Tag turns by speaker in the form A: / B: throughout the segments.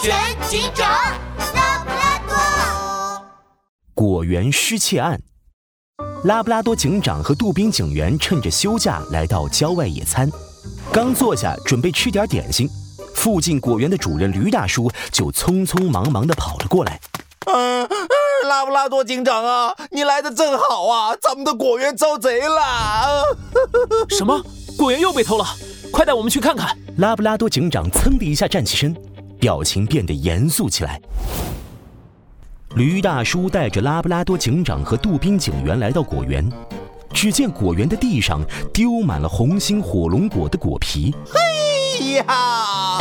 A: 全警长拉布拉多。
B: 果园失窃案，拉布拉多警长和杜宾警员趁着休假来到郊外野餐，刚坐下准备吃点点心，附近果园的主人驴大叔就匆匆忙忙地跑了过来。
C: 嗯，拉布拉多警长啊，你来的正好啊！咱们的果园遭贼了！
D: 什么？果园又被偷了？快带我们去看看！
B: 拉布拉多警长噌的一下站起身，表情变得严肃起来。驴大叔带着拉布拉多警长和杜宾警员来到果园，只见果园的地上丢满了红心火龙果的果皮。
C: 嘿呀，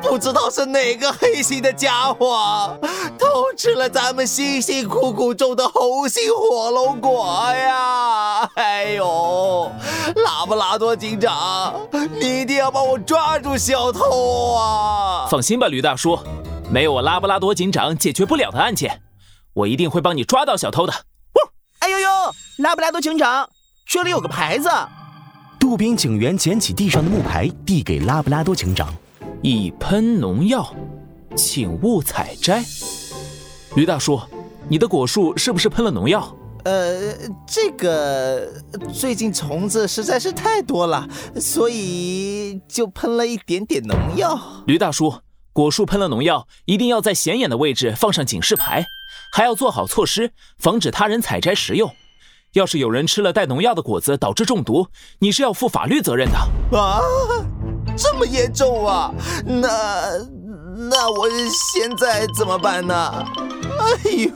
C: 不知道是哪个黑心的家伙偷吃了咱们辛辛苦苦种的红心火龙果呀！哎呦，拉布拉多警长，你一定要帮我抓住小偷啊！
D: 放心吧，驴大叔，没有我拉布拉多警长解决不了的案件，我一定会帮你抓到小偷的。
E: 哎呦呦，拉布拉多警长，这里有个牌子。
B: 杜宾警员捡起地上的木牌，递给拉布拉多警长：“
D: 一喷农药，请勿采摘。”驴大叔，你的果树是不是喷了农药？
E: 呃，这个最近虫子实在是太多了，所以就喷了一点点农药。
D: 驴大叔，果树喷了农药，一定要在显眼的位置放上警示牌，还要做好措施，防止他人采摘食用。要是有人吃了带农药的果子导致中毒，你是要负法律责任的
C: 啊！这么严重啊？那那我现在怎么办呢？哎呦，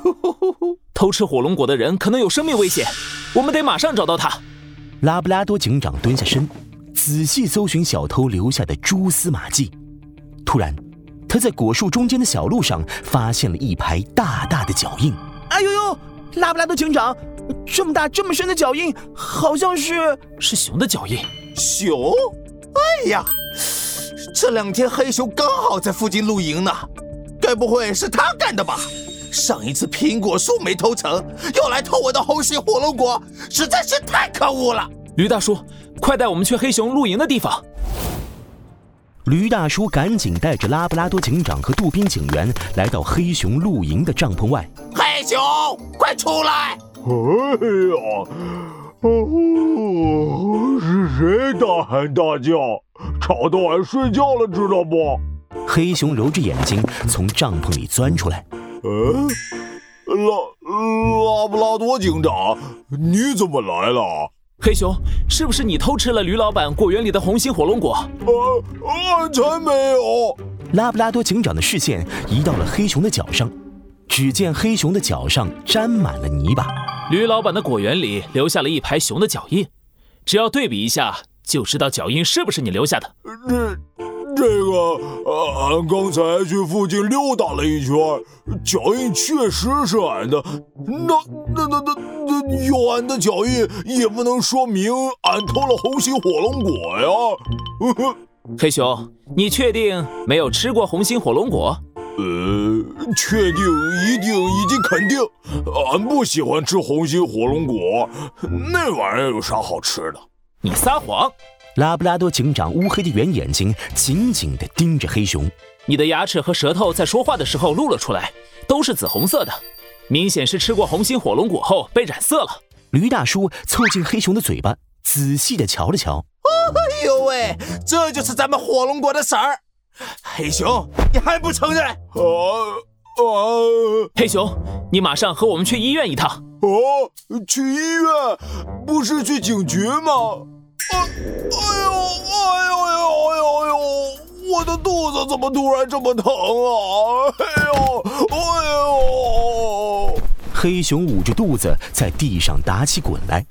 D: 偷吃火龙果的人可能有生命危险，我们得马上找到他。
B: 拉布拉多警长蹲下身，仔细搜寻小偷留下的蛛丝马迹。突然，他在果树中间的小路上发现了一排大大的脚印。
E: 哎呦呦，拉布拉多警长！这么大、这么深的脚印，好像是
D: 是熊的脚印。
C: 熊？哎呀，这两天黑熊刚好在附近露营呢，该不会是他干的吧？上一次苹果树没偷成，又来偷我的红心火龙果，实在是太可恶了！
D: 驴大叔，快带我们去黑熊露营的地方。
B: 驴大叔赶紧带着拉布拉多警长和杜宾警员来到黑熊露营的帐篷外。
C: 黑熊，快出来！
F: 哎呀，哦，是谁大喊大叫，吵到俺睡觉了，知道不？
B: 黑熊揉着眼睛从帐篷里钻出来。
F: 嗯，拉拉布拉多警长，你怎么来了？
D: 黑熊，是不是你偷吃了驴老板果园里的红心火龙果？
F: 啊，俺才没有！
B: 拉布拉多警长的视线移到了黑熊的脚上，只见黑熊的脚上沾满了泥巴。
D: 驴老板的果园里留下了一排熊的脚印，只要对比一下，就知道脚印是不是你留下的。
F: 这这个，俺刚才去附近溜达了一圈，脚印确实是俺的。那那那那那有俺的脚印，也不能说明俺偷了红心火龙果呀。
D: 黑熊，你确定没有吃过红心火龙果？
F: 呃，确定，一定，以及肯定，俺不喜欢吃红心火龙果，那玩意儿有啥好吃的？
D: 你撒谎！
B: 拉布拉多警长乌黑的圆眼睛紧紧地盯着黑熊，
D: 你的牙齿和舌头在说话的时候露了出来，都是紫红色的，明显是吃过红心火龙果后被染色了。
B: 驴大叔凑近黑熊的嘴巴，仔细地瞧了瞧，
C: 哎呦喂，这就是咱们火龙果的色儿！黑熊，你还不承认？啊
F: 啊！
D: 黑熊，你马上和我们去医院一趟。
F: 哦，去医院？不是去警局吗？啊！哎呦！哎呦！哎呦！哎呦！哎呦！我的肚子怎么突然这么疼啊？哎呦！哎呦！
B: 黑熊捂着肚子在地上打起滚来。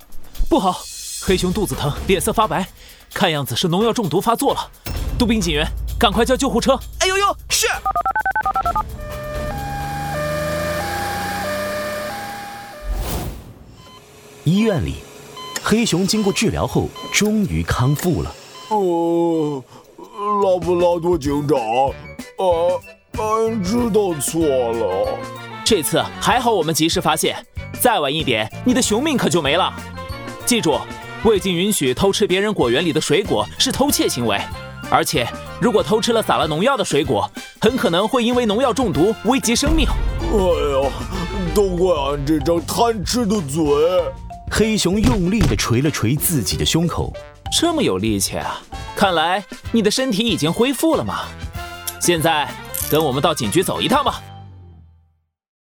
D: 不好！黑熊肚子疼，脸色发白，看样子是农药中毒发作了。杜宾警员。赶快叫救护车！
E: 哎呦呦，是！
B: 医院里，黑熊经过治疗后终于康复了。
F: 哦，拉布拉多警长，啊，俺知道错了。
D: 这次还好我们及时发现，再晚一点，你的熊命可就没了。记住，未经允许偷吃别人果园里的水果是偷窃行为。而且如果偷吃了撒了农药的水果，很可能会因为农药中毒危及生命。
F: 哎呀，都怪俺这张贪吃的嘴！
B: 黑熊用力地捶了捶自己的胸口，
D: 这么有力气啊！看来你的身体已经恢复了嘛。现在跟我们到警局走一趟吧。